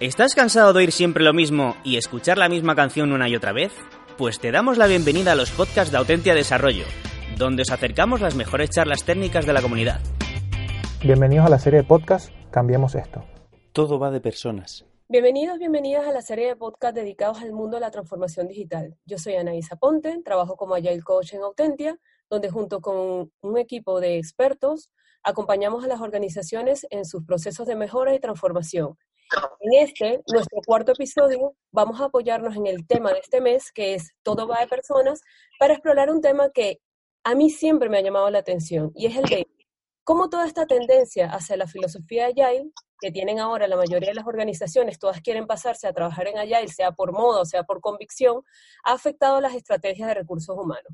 ¿Estás cansado de oír siempre lo mismo y escuchar la misma canción una y otra vez? Pues te damos la bienvenida a los podcasts de Autentia Desarrollo, donde os acercamos las mejores charlas técnicas de la comunidad. Bienvenidos a la serie de podcasts Cambiemos esto. Todo va de personas. Bienvenidos, bienvenidas a la serie de podcasts dedicados al mundo de la transformación digital. Yo soy Anaísa Ponte, trabajo como Agile Coach en Autentia, donde junto con un equipo de expertos acompañamos a las organizaciones en sus procesos de mejora y transformación en este, nuestro cuarto episodio, vamos a apoyarnos en el tema de este mes, que es Todo va de personas, para explorar un tema que a mí siempre me ha llamado la atención, y es el de cómo toda esta tendencia hacia la filosofía Agile, que tienen ahora la mayoría de las organizaciones, todas quieren pasarse a trabajar en Agile, sea por moda o sea por convicción, ha afectado las estrategias de recursos humanos.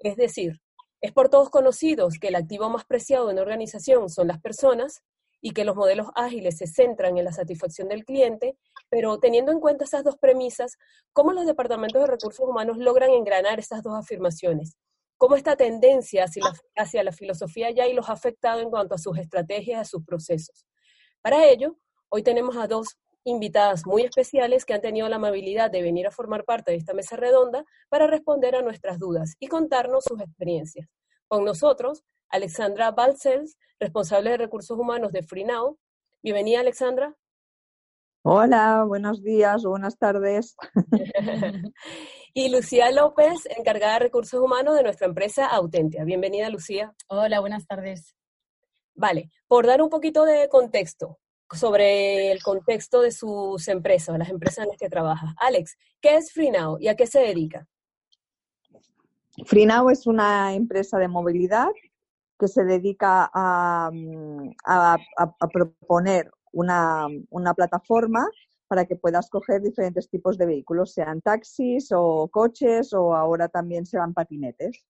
Es decir, es por todos conocidos que el activo más preciado de una organización son las personas, y que los modelos ágiles se centran en la satisfacción del cliente, pero teniendo en cuenta esas dos premisas, ¿cómo los departamentos de recursos humanos logran engranar esas dos afirmaciones? ¿Cómo esta tendencia hacia la, filosofía ya y los ha afectado en cuanto a sus estrategias, a sus procesos? Para ello, hoy tenemos a dos invitadas muy especiales que han tenido la amabilidad de venir a formar parte de esta mesa redonda para responder a nuestras dudas y contarnos sus experiencias. Con nosotros Alexandra Balcells, responsable de recursos humanos de FreeNow. Bienvenida, Alexandra. Hola, buenos días o buenas tardes. y Lucía López, encargada de recursos humanos de nuestra empresa Autentia. Bienvenida, Lucía. Hola, buenas tardes. Vale, por dar un poquito de contexto sobre el contexto de sus empresas, las empresas en las que trabaja. Alex, ¿qué es FreeNow y a qué se dedica? FreeNow es una empresa de movilidad que se dedica a, proponer una, plataforma para que puedas coger diferentes tipos de vehículos, sean taxis o coches o ahora también sean patinetes.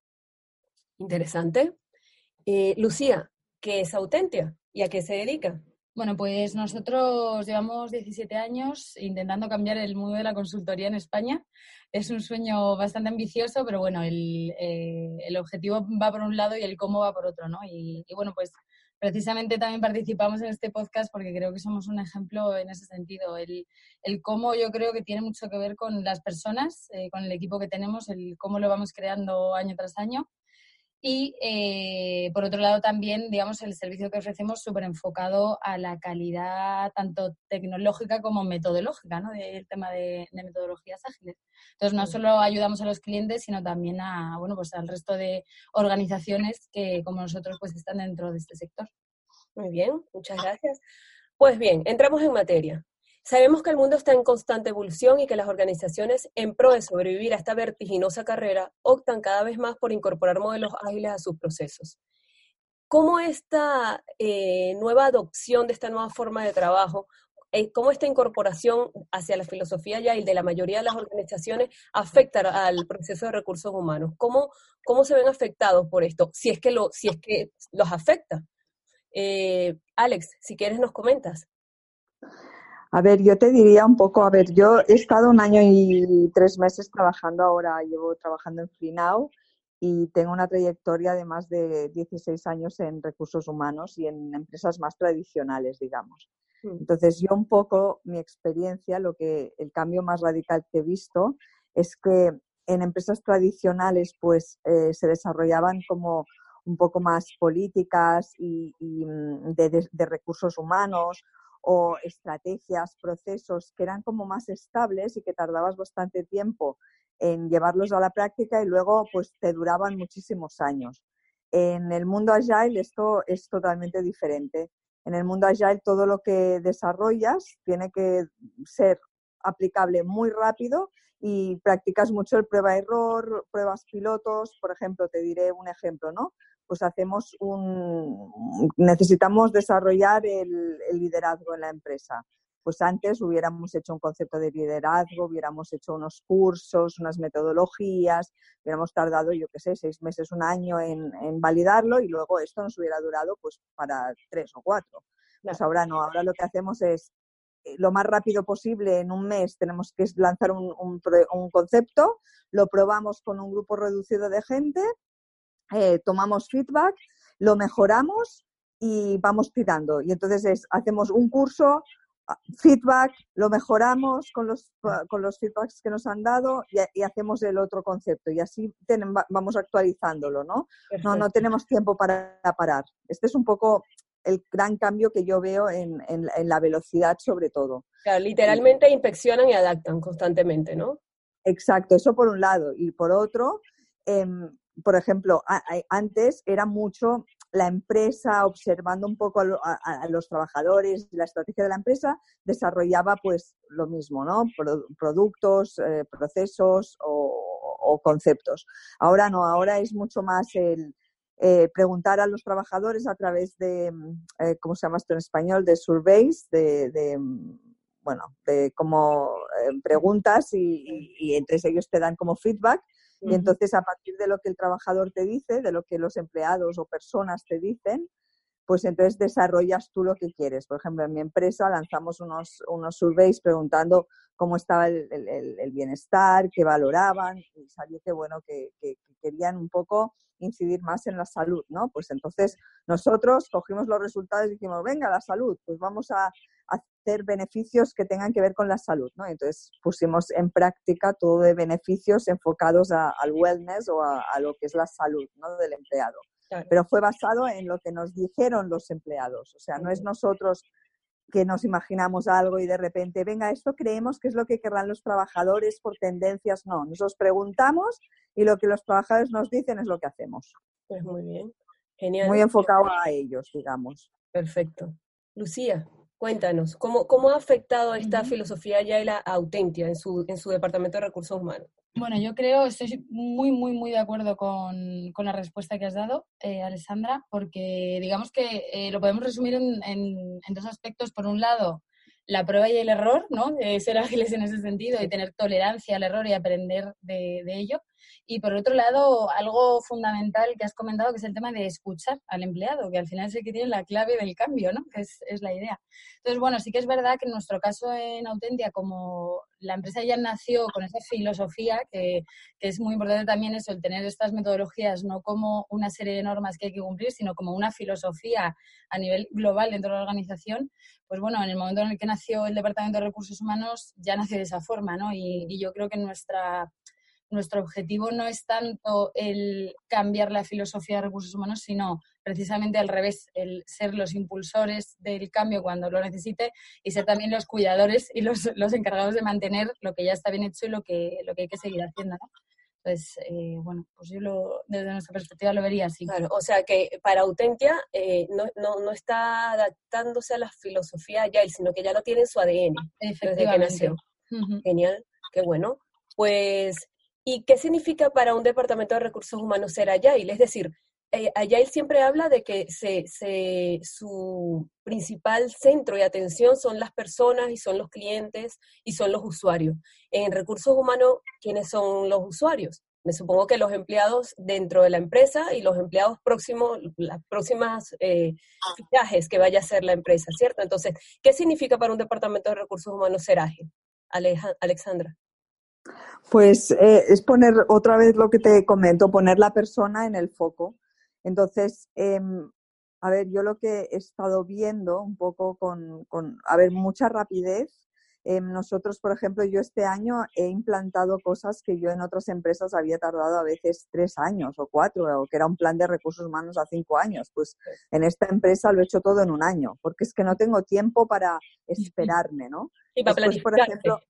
Interesante. Eh, Lucía, ¿qué es Autentia y a qué se dedica? Bueno, pues nosotros llevamos 17 años intentando cambiar el mundo de la consultoría en España. Es un sueño bastante ambicioso, pero bueno, el, eh, el objetivo va por un lado y el cómo va por otro, ¿no? Y, bueno, pues precisamente también participamos en este podcast porque creo que somos un ejemplo en ese sentido. El, el cómo yo creo que tiene mucho que ver con las personas, eh, con el equipo que tenemos, el cómo lo vamos creando año tras año y eh, por otro lado también, digamos, el servicio que ofrecemos súper enfocado a la calidad tanto tecnológica como metodológica, ¿no? Del tema de, metodologías ágiles. Entonces, no solo ayudamos a los clientes, sino también a, bueno, pues al resto de organizaciones que, como nosotros, pues están dentro de este sector. Muy bien, muchas gracias. Pues bien, entramos en materia. Sabemos que el mundo está en constante evolución y que las organizaciones, en pro de sobrevivir a esta vertiginosa carrera, optan cada vez más por incorporar modelos ágiles a sus procesos. ¿Cómo esta eh, nueva adopción de esta nueva forma de trabajo, eh, cómo esta incorporación hacia la filosofía ya y de la mayoría de las organizaciones afecta al proceso de recursos humanos? ¿Cómo, cómo se ven afectados por esto? Si es que, lo, si es que los afecta. Eh, Alex, si quieres nos comentas. A ver, yo te diría un poco, a ver, yo he estado un año y tres meses trabajando ahora, llevo trabajando en FreeNow y tengo una trayectoria de más de 16 años en recursos humanos y en empresas más tradicionales, digamos. Mm. Entonces, yo un poco mi experiencia, lo que el cambio más radical que he visto es que en empresas tradicionales, pues eh, se desarrollaban como un poco más políticas y, mm, de recursos humanos o estrategias, procesos que eran como más estables y que tardabas bastante tiempo en llevarlos a la práctica y luego pues te duraban muchísimos años. En el mundo agile esto es totalmente diferente. En el mundo agile todo lo que desarrollas tiene que ser aplicable muy rápido y practicas mucho el prueba-error, pruebas pilotos. Por ejemplo, te diré un ejemplo, ¿no? Pues hacemos un, necesitamos desarrollar el, liderazgo en la empresa. Pues antes hubiéramos hecho un concepto de liderazgo, hubiéramos hecho unos cursos, unas metodologías, hubiéramos tardado, yo qué sé, seis meses, un año en, validarlo y luego esto nos hubiera durado pues para tres o cuatro. Pues ahora no, ahora lo que hacemos es eh, lo más rápido posible, en un mes tenemos que lanzar un, un concepto, lo probamos con un grupo reducido de gente eh, tomamos feedback, lo mejoramos y vamos tirando. Y entonces hacemos un curso feedback, lo mejoramos con los, con los feedbacks que nos han dado y, hacemos el otro concepto y así vamos actualizándolo, ¿no? No, no tenemos tiempo para parar. Este es un poco el gran cambio que yo veo en, en, la velocidad sobre todo. Claro, literalmente inspeccionan y adaptan constantemente, ¿no? Exacto, eso por un lado. Y por otro, em, por ejemplo, antes era mucho la empresa observando un poco a, los trabajadores, la estrategia de la empresa, desarrollaba pues lo mismo, ¿no? productos, eh, procesos o, conceptos. Ahora no, ahora es mucho más el eh, preguntar a los trabajadores a través de, eh, ¿cómo se llama esto en español? De surveys, de, mm, bueno, de como preguntas y, y, entre ellos te dan como feedback y entonces, a partir de lo que el trabajador te dice, de lo que los empleados o personas te dicen, pues entonces desarrollas tú lo que quieres. Por ejemplo, en mi empresa lanzamos unos, unos surveys preguntando cómo estaba el, el, bienestar, qué valoraban, y salió que, bueno, que, que, querían un poco incidir más en la salud, ¿no? Pues entonces nosotros cogimos los resultados y dijimos, venga, la salud, pues vamos a, hacer beneficios que tengan que ver con la salud, ¿no? Entonces pusimos en práctica todo de beneficios enfocados al wellness o a, lo que es la salud, ¿no? Del empleado. Pero fue basado en lo que nos dijeron los empleados, o sea, no es nosotros que nos imaginamos algo y de repente, venga, esto creemos que es lo que querrán los trabajadores por tendencias, no, nosotros preguntamos y lo que los trabajadores nos dicen es lo que hacemos. Pues muy bien, genial. Muy enfocado a ellos, digamos. Perfecto. Lucía. Cuéntanos, ¿cómo, cómo ha afectado esta filosofía ya y la autentia en su, en su departamento de recursos humanos? Bueno, yo creo, estoy muy, muy, muy de acuerdo con, con la respuesta que has dado, eh, Alessandra, porque digamos que eh, lo podemos resumir en, en, dos aspectos. Por un lado, la prueba y el error, ¿no? De ser ágiles en ese sentido y tener tolerancia al error y aprender de, de ello. Y por otro lado, algo fundamental que has comentado, que es el tema de escuchar al empleado, que al final es el que tiene la clave del cambio, ¿no? Que es, es la idea. Entonces, bueno, sí que es verdad que en nuestro caso en Autentia, como la empresa ya nació con esa filosofía, que, que, es muy importante también eso, el tener estas metodologías no como una serie de normas que hay que cumplir, sino como una filosofía a nivel global dentro de la organización, pues bueno, en el momento en el que nació el Departamento de Recursos Humanos ya nació de esa forma, ¿no? Y, y yo creo que nuestra nuestro objetivo no es tanto el cambiar la filosofía de recursos humanos, sino precisamente al revés, el ser los impulsores del cambio cuando lo necesite y ser también los cuidadores y los, los encargados de mantener lo que ya está bien hecho y lo que, lo que hay que seguir haciendo. Entonces, eh, bueno, pues yo lo, desde nuestra perspectiva lo vería así. Claro, o sea que para Autentia eh, no, no, no, está adaptándose a la filosofía ya, sino que ya lo tiene en su ADN desde que nació. Genial, qué bueno. Pues ¿Y qué significa para un departamento de recursos humanos ser Agile? Es decir, eh, Agile siempre habla de que se, se, su principal centro de atención son las personas y son los clientes y son los usuarios. En recursos humanos, ¿quiénes son los usuarios? Me supongo que los empleados dentro de la empresa y los empleados próximos, las próximas eh, que vaya a hacer la empresa, ¿cierto? Entonces, ¿qué significa para un departamento de recursos humanos ser ágil? Alexandra. Pues eh, es poner otra vez lo que te comento, poner la persona en el foco. Entonces, em, a ver, yo lo que he estado viendo un poco con, con a ver, mucha rapidez. Em, nosotros, por ejemplo, yo este año he implantado cosas que yo en otras empresas había tardado a veces tres años o cuatro, o que era un plan de recursos humanos a cinco años. Pues en esta empresa lo he hecho todo en un año, porque es que no tengo tiempo para esperarme, ¿no? Y para por ejemplo,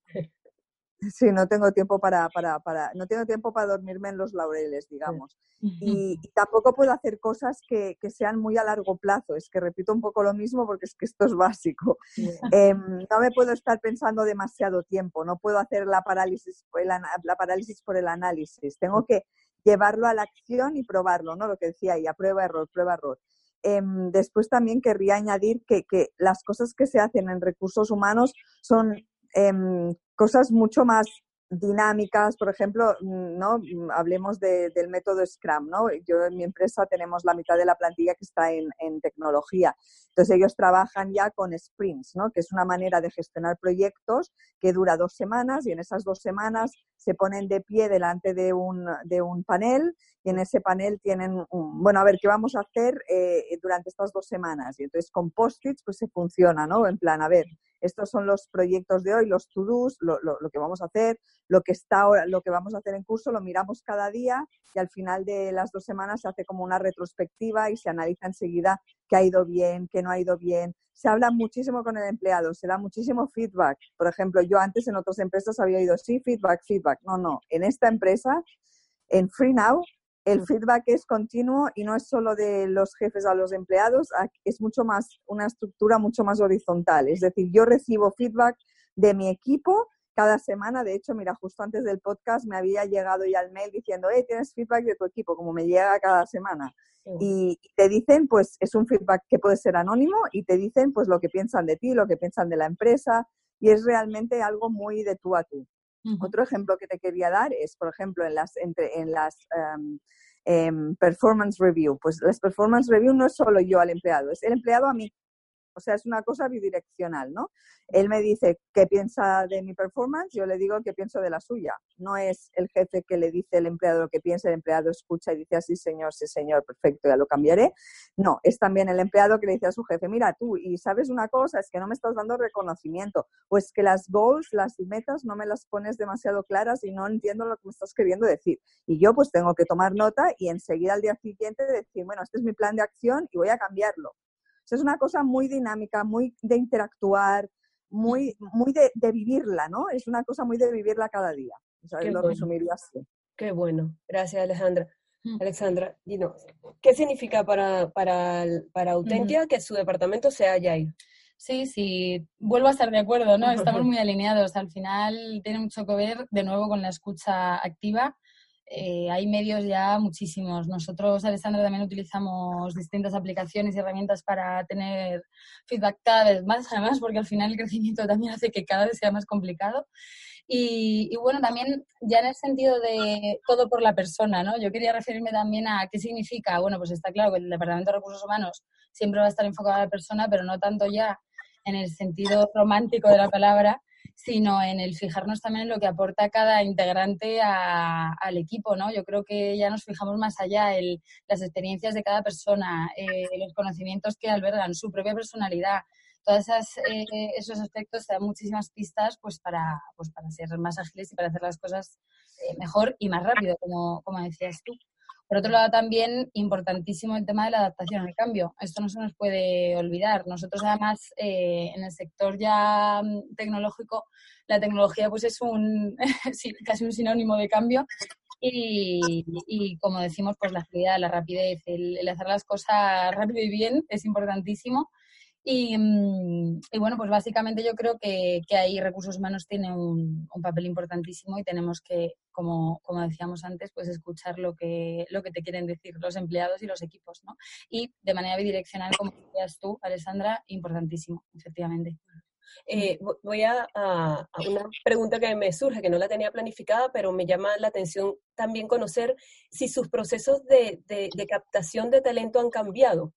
Sí, no tengo tiempo para, para, para, no tengo tiempo para dormirme en los laureles, digamos. Y, tampoco puedo hacer cosas que, que, sean muy a largo plazo. Es que repito un poco lo mismo porque es que esto es básico. Em, no me puedo estar pensando demasiado tiempo, no puedo hacer la parálisis, la parálisis por el análisis. Tengo que llevarlo a la acción y probarlo, ¿no? Lo que decía ahí, a prueba, error, prueba, error. Em, después también querría añadir que, que, las cosas que se hacen en recursos humanos son em, cosas mucho más dinámicas, por ejemplo, ¿no? Hablemos del método Scrum, ¿no? Yo en mi empresa tenemos la mitad de la plantilla que está en, en, tecnología. Entonces ellos trabajan ya con sprints, ¿no? Que es una manera de gestionar proyectos que dura dos semanas y en esas dos semanas se ponen de pie delante de un, de un panel y en ese panel tienen, un, bueno, a ver, ¿qué vamos a hacer eh, durante estas dos semanas? Y entonces con post-its pues se funciona, ¿no? En plan, a ver, estos son los proyectos de hoy, los to-dos, lo, que vamos a hacer, lo que está ahora, lo que vamos a hacer en curso, lo miramos cada día y al final de las dos semanas se hace como una retrospectiva y se analiza enseguida qué ha ido bien, qué no ha ido bien. Se habla muchísimo con el empleado, se da muchísimo feedback. Por ejemplo, yo antes en otras empresas había oído, sí, feedback, feedback. No, no. En esta empresa, en FreeNow, el feedback es continuo y no es solo de los jefes a los empleados, es mucho más una estructura mucho más horizontal. Es decir, yo recibo feedback de mi equipo cada semana. De hecho, mira, justo antes del podcast me había llegado ya el mail diciendo, hey, tienes feedback de tu equipo, como me llega cada semana. Y te dicen, pues es un feedback que puede ser anónimo y te dicen, pues lo que piensan de ti, lo que piensan de la empresa y es realmente algo muy de tú a tú. Otro ejemplo que te quería dar es, por ejemplo, en las, entre, en las um, performance review. Pues las performance review no es solo yo al empleado, es el empleado a mí. O sea, es una cosa bidireccional, ¿no? Él me dice qué piensa de mi performance, yo le digo qué pienso de la suya. No es el jefe que le dice al empleado lo que piensa, el empleado escucha y dice así, señor, sí, señor, perfecto, ya lo cambiaré. No, es también el empleado que le dice a su jefe, mira tú, y sabes una cosa, es que no me estás dando reconocimiento, o es que las goals, las metas, no me las pones demasiado claras y no entiendo lo que me estás queriendo decir. Y yo pues tengo que tomar nota y enseguida al día siguiente decir, bueno, este es mi plan de acción y voy a cambiarlo es una cosa muy dinámica, muy de interactuar, muy, muy de, de vivirla, ¿no? Es una cosa muy de vivirla cada día. O sea, lo bueno. resumiría así. Qué bueno. Gracias, Alejandra. Alexandra, ¿qué significa para, para, para Autentia uh -huh. que su departamento sea Agile? Sí, sí, vuelvo a estar de acuerdo, ¿no? Estamos muy alineados. Al final tiene mucho que ver, de nuevo, con la escucha activa eh, hay medios ya muchísimos. Nosotros, Alessandra, también utilizamos distintas aplicaciones y herramientas para tener feedback cada vez más, además, porque al final el crecimiento también hace que cada vez sea más complicado. Y, y, bueno, también ya en el sentido de todo por la persona, ¿no? Yo quería referirme también a qué significa, bueno, pues está claro que el Departamento de Recursos Humanos siempre va a estar enfocado a la persona, pero no tanto ya en el sentido romántico de la palabra, sino en el fijarnos también en lo que aporta cada integrante a, al equipo, ¿no? Yo creo que ya nos fijamos más allá en las experiencias de cada persona, eh, los conocimientos que albergan, su propia personalidad. Todos eh, esos aspectos te dan muchísimas pistas pues para, pues para ser más ágiles y para hacer las cosas eh, mejor y más rápido, como, como decías tú. Por otro lado, también importantísimo el tema de la adaptación al cambio. Esto no se nos puede olvidar. Nosotros, además, eh, en el sector ya tecnológico, la tecnología pues es un casi un sinónimo de cambio. Y, y, como decimos, pues la agilidad, la rapidez, el, el hacer las cosas rápido y bien es importantísimo. Y, y, bueno, pues básicamente yo creo que, que ahí recursos humanos tiene un, papel importantísimo y tenemos que, como, como decíamos antes, pues escuchar lo que, lo que te quieren decir los empleados y los equipos, ¿no? Y de manera bidireccional, como decías tú, Alessandra, importantísimo, efectivamente. Eh, voy a, a, una pregunta que me surge, que no la tenía planificada, pero me llama la atención también conocer si sus procesos de, de captación de talento han cambiado.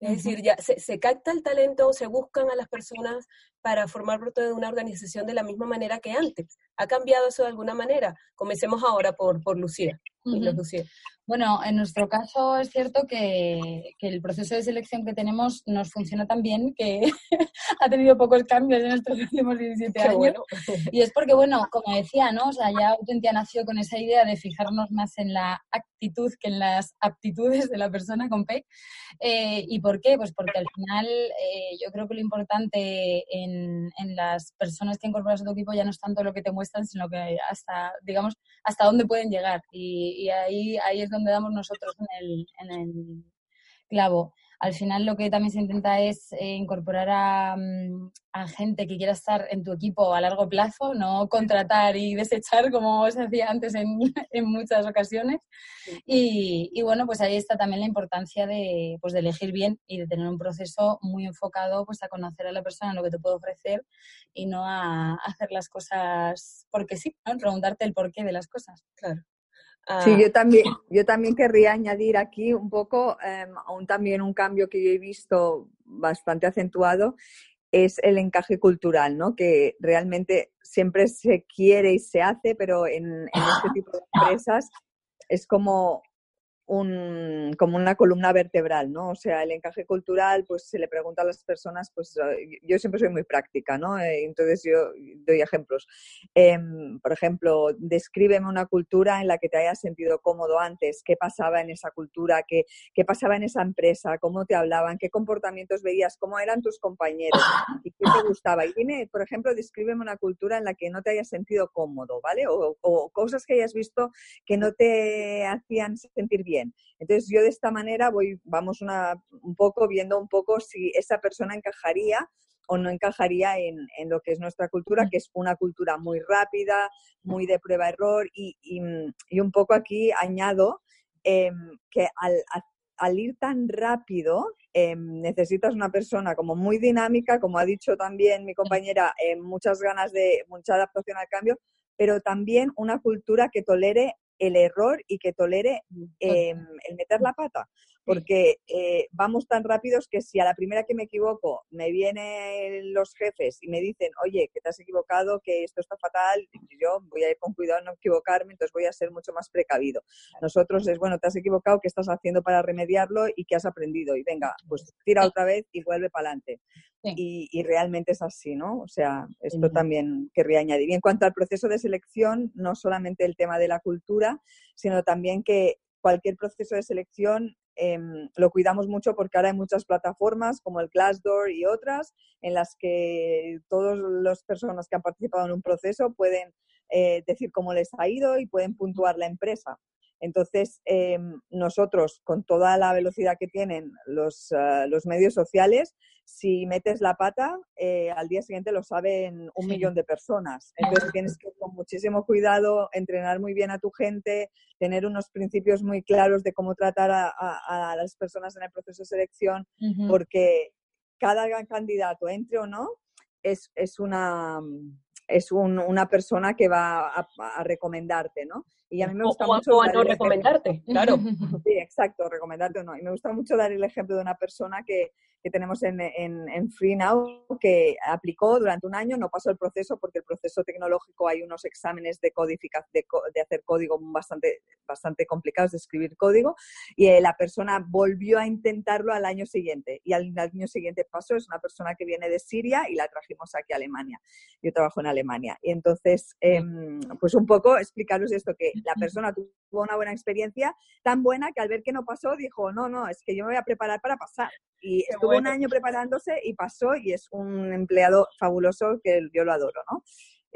Es decir, ya se, se, capta el talento, se buscan a las personas para formar parte de una organización de la misma manera que antes. ¿Ha cambiado eso de alguna manera? Comencemos ahora por, por Lucía. Uh -huh. Lucía. Bueno, en nuestro caso es cierto que, que, el proceso de selección que tenemos nos funciona tan bien que ha tenido pocos cambios en estos últimos 17 Qué años. Bueno. Y es porque, bueno, como decía, ¿no? O sea, ya Autentia nació con esa idea de fijarnos más en la actitud que en las aptitudes de la persona con P. Eh, ¿Y por qué? Pues porque al final eh, yo creo que lo importante en, en, las personas que incorporas a tu equipo ya no es tanto lo que te muestran, sino que hasta, digamos, hasta dónde pueden llegar. Y, y ahí, ahí es donde damos nosotros en el, en el clavo. Al final lo que también se intenta es eh, incorporar a, mm, a, gente que quiera estar en tu equipo a largo plazo, no contratar y desechar como se hacía antes en, en muchas ocasiones. Y, y, bueno, pues ahí está también la importancia de, pues de elegir bien y de tener un proceso muy enfocado pues a conocer a la persona, lo que te puede ofrecer y no a, hacer las cosas porque sí, ¿no? preguntarte el porqué de las cosas. Claro. Sí, yo también, yo también querría añadir aquí un poco, um, aún también un cambio que yo he visto bastante acentuado, es el encaje cultural, ¿no? Que realmente siempre se quiere y se hace, pero en, en este tipo de empresas es como un, como una columna vertebral, ¿no? O sea, el encaje cultural, pues se le pregunta a las personas, pues eh, yo siempre soy muy práctica, ¿no? Eh, entonces yo doy ejemplos. Em, por ejemplo, descríbeme una cultura en la que te hayas sentido cómodo antes, qué pasaba en esa cultura, qué, qué pasaba en esa empresa, cómo te hablaban, qué comportamientos veías, cómo eran tus compañeros y qué te gustaba. Y dime, por ejemplo, descríbeme una cultura en la que no te hayas sentido cómodo, ¿vale? O cosas que hayas visto que no te hacían sentir bien entonces yo de esta manera voy, vamos un poco viendo un poco si esa persona encajaría o no encajaría en, lo que es nuestra cultura, que es una cultura muy rápida, muy de prueba-error y, un poco aquí añado em, que al, ir tan rápido em, necesitas una persona como muy dinámica, como ha dicho también mi compañera, eh, muchas ganas de, mucha adaptación al cambio, pero también una cultura que tolere el error y que tolere em, el meter la pata. Porque eh, vamos tan rápidos que si a la primera que me equivoco me vienen los jefes y me dicen, oye, que te has equivocado, que esto está fatal, yo voy a ir con cuidado a no equivocarme, entonces voy a ser mucho más precavido. Nosotros es, bueno, te has equivocado, ¿qué estás haciendo para remediarlo y qué has aprendido? Y venga, pues tira otra vez y vuelve para adelante. Y, realmente es así, ¿no? O sea, esto también querría añadir. Y en cuanto al proceso de selección, no solamente el tema de la cultura, sino también que cualquier proceso de selección em, lo cuidamos mucho porque ahora hay muchas plataformas como el Glassdoor y otras en las que todas las personas que han participado en un proceso pueden eh, decir cómo les ha ido y pueden puntuar la empresa. Entonces, em, nosotros, con toda la velocidad que tienen los, ah, los medios sociales, si metes la pata, eh, al día siguiente lo saben un millón de personas. Entonces, tienes que, con muchísimo cuidado, entrenar muy bien a tu gente, tener unos principios muy claros de cómo tratar a, las personas en el proceso de selección, porque cada candidato, entre o no, es, es una es una persona que va a, recomendarte, ¿no? Y a mí me gusta mucho... O a no recomendarte, claro. Sí, exacto, recomendarte o no. Y me gusta mucho dar el ejemplo de una persona que, que tenemos en, en, en FreeNow que aplicó durante un año, no pasó el proceso porque el proceso tecnológico hay unos exámenes de, codificación, de, de, hacer código bastante, bastante complicados, de escribir código, y eh, la persona volvió a intentarlo al año siguiente. Y al año siguiente pasó, es una persona que viene de Siria y la trajimos aquí a Alemania. Yo trabajo en Alemania. Y entonces, em, pues un poco explicaros esto, que la persona tuvo una buena experiencia, tan buena que al ver que no pasó, dijo, no, no, es que yo me voy a preparar para pasar. Y estuvo un año preparándose y pasó y es un empleado fabuloso que yo lo adoro, ¿no?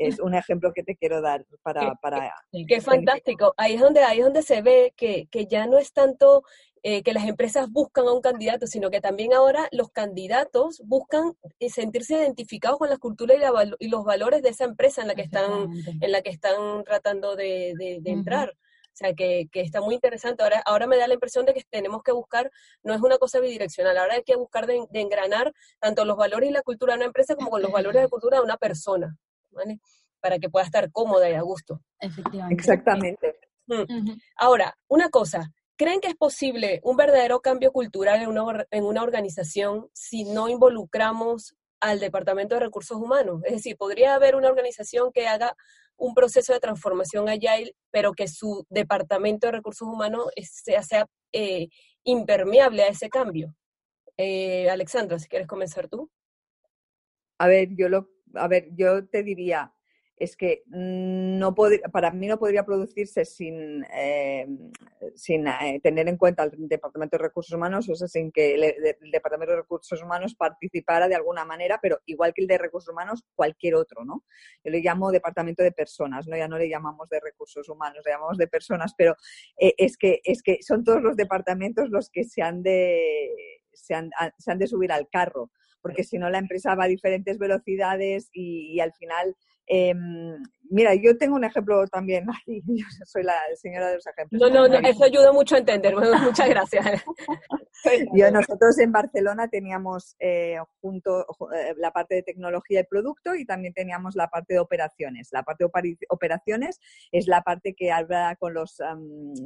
Es un ejemplo que te quiero dar para... para qué fantástico. Ahí es donde, ahí es donde se ve que, que ya no es tanto eh, que las empresas buscan a un candidato, sino que también ahora los candidatos buscan eh, sentirse identificados con la cultura y, los valores de esa empresa en la que están, en la que están tratando de, de, entrar. O sea, que, que, está muy interesante. Ahora, ahora me da la impresión de que tenemos que buscar, no es una cosa bidireccional, ahora hay que buscar de, engranar tanto los valores y la cultura de una empresa como con los valores y la cultura de una persona, ¿vale? Para que pueda estar cómoda y a gusto. Efectivamente. Exactamente. Mm. Ahora, una cosa, ¿Creen que es posible un verdadero cambio cultural en una, en una organización si no involucramos al Departamento de Recursos Humanos? Es decir, ¿podría haber una organización que haga un proceso de transformación agile, pero que su Departamento de Recursos Humanos sea, sea eh, impermeable a ese cambio? Eh, Alexandra, si quieres comenzar tú. A ver, yo lo, a ver, yo te diría, es que no para mí no podría producirse sin, eh, sin eh, tener en cuenta el Departamento de Recursos Humanos, o sea, sin que el, Departamento de Recursos Humanos participara de alguna manera, pero igual que el de Recursos Humanos, cualquier otro, ¿no? Yo le llamo Departamento de Personas, ¿no? Ya no le llamamos de Recursos Humanos, le llamamos de Personas, pero eh, es, que, es que son todos los departamentos los que se han de, se han, se han de subir al carro porque si no la empresa va a diferentes velocidades y, y al final Em, mira, yo tengo un ejemplo también, yo soy la señora de los ejemplos. No, no, no eso ayuda mucho a entender, muchas gracias. yo, nosotros en Barcelona teníamos eh, junto eh, la parte de tecnología y producto y también teníamos la parte de operaciones. La parte de operaciones es la parte que habla con los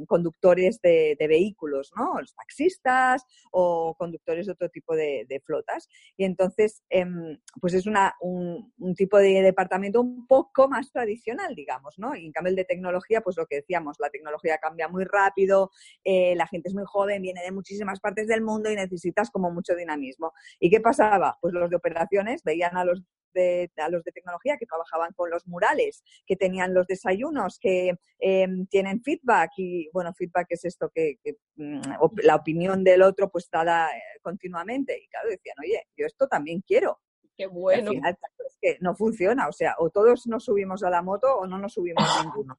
conductores de, vehículos, ¿no? Los taxistas o conductores de otro tipo de, flotas. Y entonces, em, pues es una, un, un tipo de departamento un poco más tradicional, digamos, ¿no? Y en cambio el de tecnología, pues lo que decíamos, la tecnología cambia muy rápido, eh, la gente es muy joven, viene de muchísimas partes del mundo y necesitas como mucho dinamismo. ¿Y qué pasaba? Pues los de operaciones veían a los de, a los de tecnología que trabajaban con los murales, que tenían los desayunos, que em, tienen feedback y, bueno, feedback es esto que, mm, la opinión del otro pues dada eh, continuamente. Y claro, decían, oye, yo esto también quiero. Qué bueno. es que no funciona, o sea, o todos nos subimos a la moto o no nos subimos ninguno.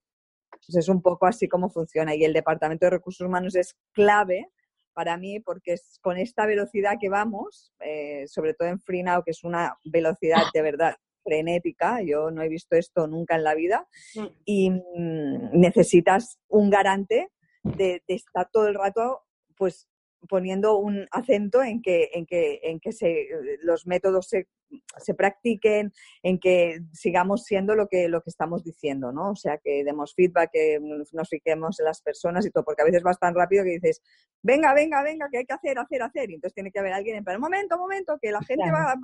Pues es un poco así como funciona. Y el Departamento de Recursos Humanos es clave para mí porque es con esta velocidad que vamos, eh, sobre todo en FreeNow, que es una velocidad de verdad frenética, yo no he visto esto nunca en la vida, mm. y mm, necesitas un garante de, de, estar todo el rato pues poniendo un acento en que, en que, en que se, los métodos se se practiquen, en que sigamos siendo lo que, lo que estamos diciendo, ¿no? O sea, que demos feedback, que nos fiquemos en las personas y todo, porque a veces vas tan rápido que dices, venga, venga, venga, que hay que hacer, hacer, hacer. Y entonces tiene que haber alguien en plan, momento, momento, que la gente va,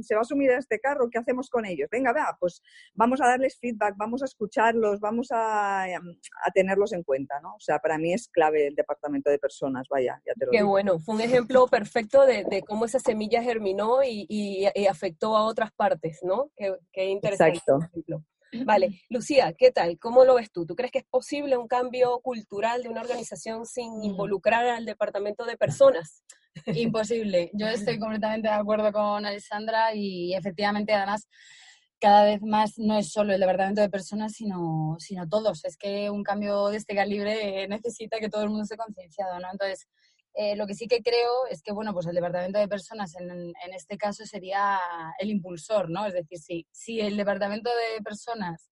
se va a sumir a este carro, ¿qué hacemos con ellos? Venga, vea, pues vamos a darles feedback, vamos a escucharlos, vamos a, a tenerlos en cuenta, ¿no? O sea, para mí es clave el departamento de personas, vaya, ya te lo Qué bueno, fue un ejemplo perfecto de, de cómo esa semilla germinó y, y, y afectó a otras partes, ¿no? Qué, interesante. Exacto. Vale, Lucía, ¿qué tal? ¿Cómo lo ves tú? ¿Tú crees que es posible un cambio cultural de una organización sin mm. involucrar al departamento de personas? Imposible. Yo estoy completamente de acuerdo con Alessandra y efectivamente además cada vez más no es solo el departamento de personas, sino, sino todos. Es que un cambio de este calibre necesita que todo el mundo esté concienciado, ¿no? Entonces, eh, lo que sí que creo es que, bueno, pues el departamento de personas en, en, este caso sería el impulsor, ¿no? Es decir, si, si el departamento de personas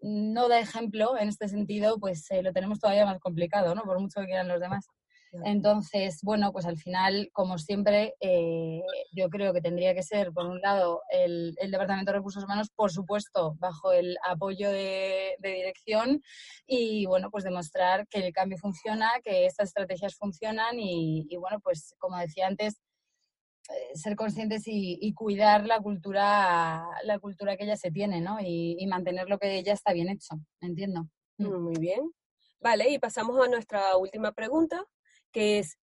no da ejemplo en este sentido, pues eh, lo tenemos todavía más complicado, ¿no? Por mucho que quieran los demás. Entonces, bueno, pues al final, como siempre, eh, yo creo que tendría que ser, por un lado, el, Departamento de Recursos Humanos, por supuesto, bajo el apoyo de, dirección y, bueno, pues demostrar que el cambio funciona, que estas estrategias funcionan y, bueno, pues como decía antes, eh, ser conscientes y, cuidar la cultura, la cultura que ya se tiene, ¿no? Y, y mantener lo que ya está bien hecho, entiendo. Mm. Muy bien. Vale, y pasamos a nuestra última pregunta, que es,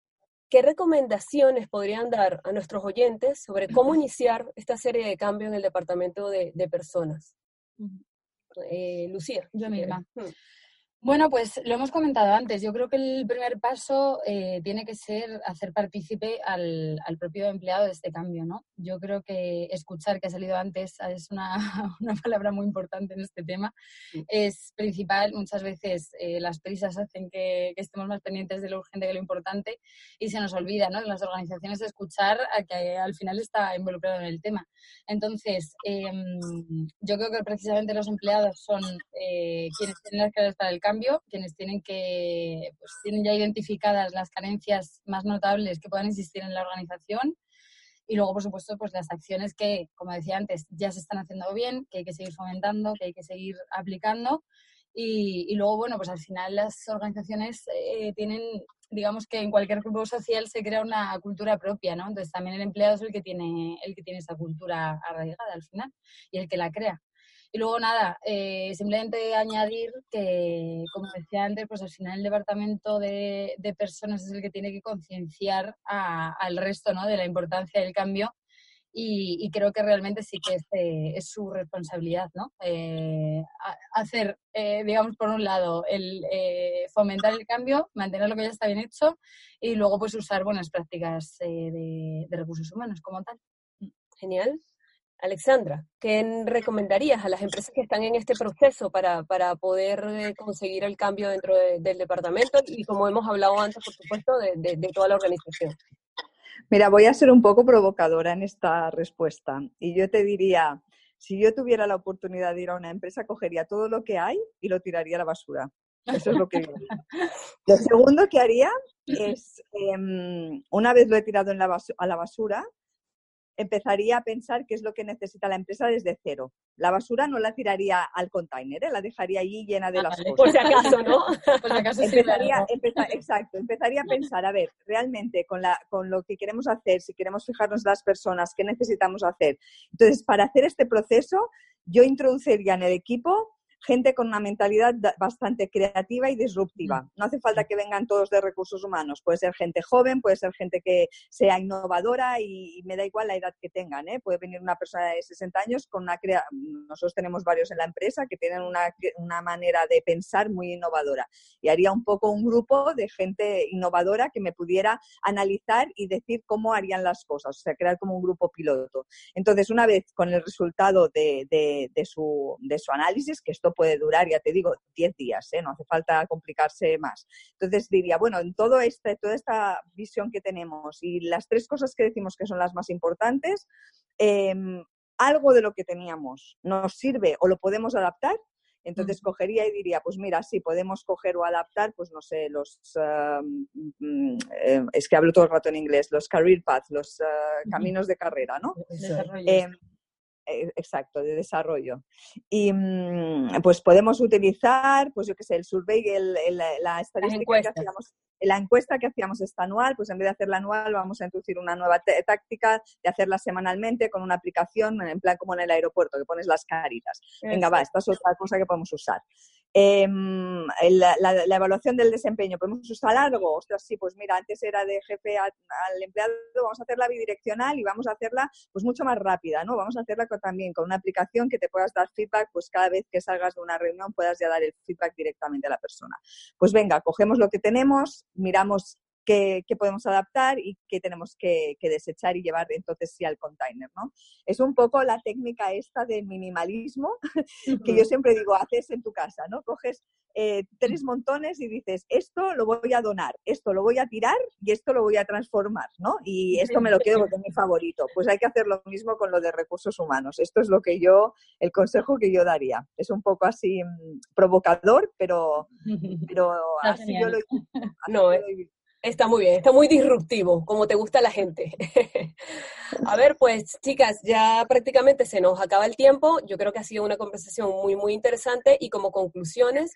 ¿qué recomendaciones podrían dar a nuestros oyentes sobre cómo iniciar esta serie de cambios en el departamento de, personas? Eh, Lucía. Yo misma. Bueno, pues lo hemos comentado antes. Yo creo que el primer paso eh, tiene que ser hacer partícipe al, propio empleado de este cambio, ¿no? Yo creo que escuchar, que ha salido antes, es una, palabra muy importante en este tema. Es principal. Muchas veces eh, las prisas hacen que, estemos más pendientes de lo urgente que lo importante y se nos olvida, ¿no? En las organizaciones escuchar a que al final está involucrado en el tema. Entonces, em, yo creo que precisamente los empleados son eh, quienes tienen las claves para el cambio cambio, quienes tienen que, pues, tienen ya identificadas las carencias más notables que puedan existir en la organización y luego, por supuesto, pues las acciones que, como decía antes, ya se están haciendo bien, que hay que seguir fomentando, que hay que seguir aplicando y, luego, bueno, pues al final las organizaciones eh, tienen, digamos que en cualquier grupo social se crea una cultura propia, ¿no? Entonces también el empleado es el que tiene, el que tiene esa cultura arraigada al final y el que la crea. Y luego nada, eh, simplemente añadir que, como decía antes, pues al final el departamento de, personas es el que tiene que concienciar al resto ¿no? de la importancia del cambio y, creo que realmente sí que es, eh, es su responsabilidad, ¿no? Eh, hacer, digamos, por un lado, el fomentar el cambio, mantener lo que ya está bien hecho y luego pues usar buenas prácticas de recursos humanos como tal. Genial. Alexandra, ¿qué recomendarías a las empresas que están en este proceso para, poder eh, conseguir el cambio dentro del departamento y como hemos hablado antes, por supuesto, de, toda la organización? Mira, voy a ser un poco provocadora en esta respuesta y yo te diría, si yo tuviera la oportunidad de ir a una empresa, cogería todo lo que hay y lo tiraría a la basura. Eso es lo que Lo segundo que haría es, em, una vez lo he tirado en la a la basura, empezaría a pensar qué es lo que necesita la empresa desde cero. La basura no la tiraría al container, ¿eh? la dejaría allí llena de Ah, las vale. cosas. Por si acaso, ¿no? Por si acaso sí, Empezaría, claro. empeza- exacto, empezaría a pensar, a ver, realmente con, la, con lo que queremos hacer, si queremos fijarnos las personas, ¿qué necesitamos hacer? Entonces, para hacer este proceso, yo introduciría en el equipo gente con una mentalidad da- bastante creativa y disruptiva. No hace falta que vengan todos de recursos humanos. Puede ser gente joven, puede ser gente que sea innovadora y, y me da igual la edad que tengan. ¿eh? Puede venir una persona de 60 años con una... Crea... Nosotros tenemos varios en la empresa que tienen una, una manera de pensar muy innovadora. Y haría un poco un grupo de gente innovadora que me pudiera analizar y decir cómo harían las cosas. O sea, crear como un grupo piloto. Entonces, una vez con el resultado de, de, de, su, de su análisis, que esto puede durar, ya te digo, 10 días, ¿eh? no hace falta complicarse más. Entonces diría, bueno, en todo este, toda esta visión que tenemos y las tres cosas que decimos que son las más importantes, eh, algo de lo que teníamos nos sirve o lo podemos adaptar. Entonces cogería y diría, pues mira, sí, podemos coger o adaptar, pues no sé, los, uh, eh, es que hablo todo el rato en inglés, los career paths, los uh, caminos de carrera, ¿no? Eh, exacto, de desarrollo. Y pues podemos utilizar, pues yo qué sé, el survey, el, el, la estadística que hacíamos, la encuesta que hacíamos esta anual, pues en vez de hacerla anual vamos a introducir una nueva táctica de hacerla semanalmente con una aplicación, en plan como en el aeropuerto, que pones las caritas. Venga, va, esta es otra cosa que podemos usar. Eh, la, la, evaluación del desempeño, ¿podemos usar algo? Ostras, sí, pues mira, antes era de jefe al empleado, vamos a hacerla bidireccional y vamos a hacerla pues mucho más rápida, ¿no? Vamos a hacerla con, también con una aplicación que te puedas dar feedback, pues cada vez que salgas de una reunión puedas ya dar el feedback directamente a la persona. Pues venga, cogemos lo que tenemos, miramos qué, qué podemos adaptar y qué tenemos que, que, desechar y llevar entonces sí al container, ¿no? Es un poco la técnica esta de minimalismo que yo siempre digo, haces en tu casa, ¿no? Coges eh, tres montones y dices, esto lo voy a donar, esto lo voy a tirar y esto lo voy a transformar, ¿no? Y esto me lo quedo porque es mi favorito. Pues hay que hacer lo mismo con lo de recursos humanos. Esto es lo que yo, el consejo que yo daría. Es un poco así mmm, provocador, pero, pero así yo lo, así no, yo lo Está muy bien, está muy disruptivo, como te gusta la gente. a ver, pues chicas, ya prácticamente se nos acaba el tiempo. Yo creo que ha sido una conversación muy, muy interesante y como conclusiones,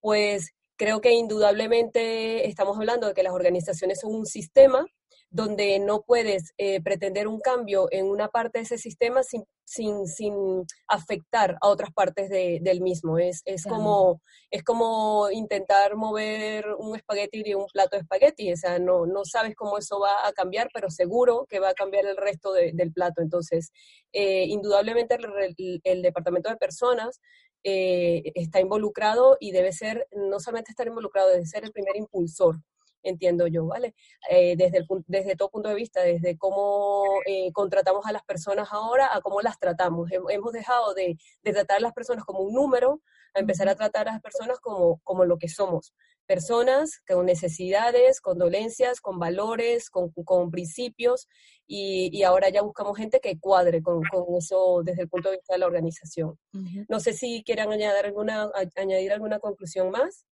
pues creo que indudablemente estamos hablando de que las organizaciones son un sistema donde no puedes eh, pretender un cambio en una parte de ese sistema sin, sin, sin afectar a otras partes de, del mismo. Es, es, claro. como, es como intentar mover un espagueti de un plato de espagueti. O sea, no, no sabes cómo eso va a cambiar, pero seguro que va a cambiar el resto de, del plato. Entonces, eh, indudablemente el, el, el, departamento de personas eh, está involucrado y debe ser, no solamente estar involucrado, debe ser el primer impulsor entiendo yo, ¿vale? Eh, desde, el, desde todo punto de vista, desde cómo eh, contratamos a las personas ahora a cómo las tratamos. Hemos dejado de, de, tratar a las personas como un número a empezar a tratar a las personas como, como lo que somos. Personas con necesidades, con dolencias, con valores, con, con principios, y, y, ahora ya buscamos gente que cuadre con, con, eso desde el punto de vista de la organización. No sé si quieran añadir alguna, añadir alguna conclusión más.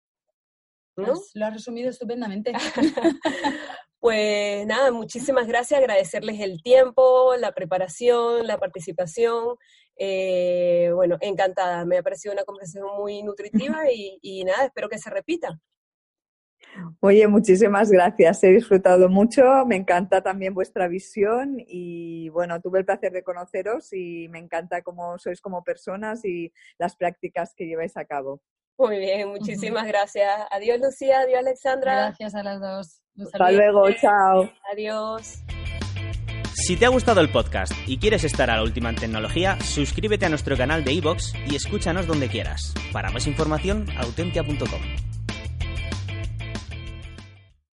¿No? Lo has resumido estupendamente. pues nada, muchísimas gracias, agradecerles el tiempo, la preparación, la participación. Eh, bueno, encantada, me ha parecido una conversación muy nutritiva y, y nada, espero que se repita. Oye, muchísimas gracias. He disfrutado mucho. Me encanta también vuestra visión y bueno, tuve el placer de conoceros y me encanta cómo sois como personas y las prácticas que lleváis a cabo. Muy bien, muchísimas uh -huh. gracias. Adiós, Lucía. Adiós, Alexandra. Gracias a las dos. Hasta luego. Chao. Adiós. Si te ha gustado el podcast y quieres estar a la última en tecnología, suscríbete a nuestro canal de iVoox y escúchanos donde quieras. Para más información, autentia.com.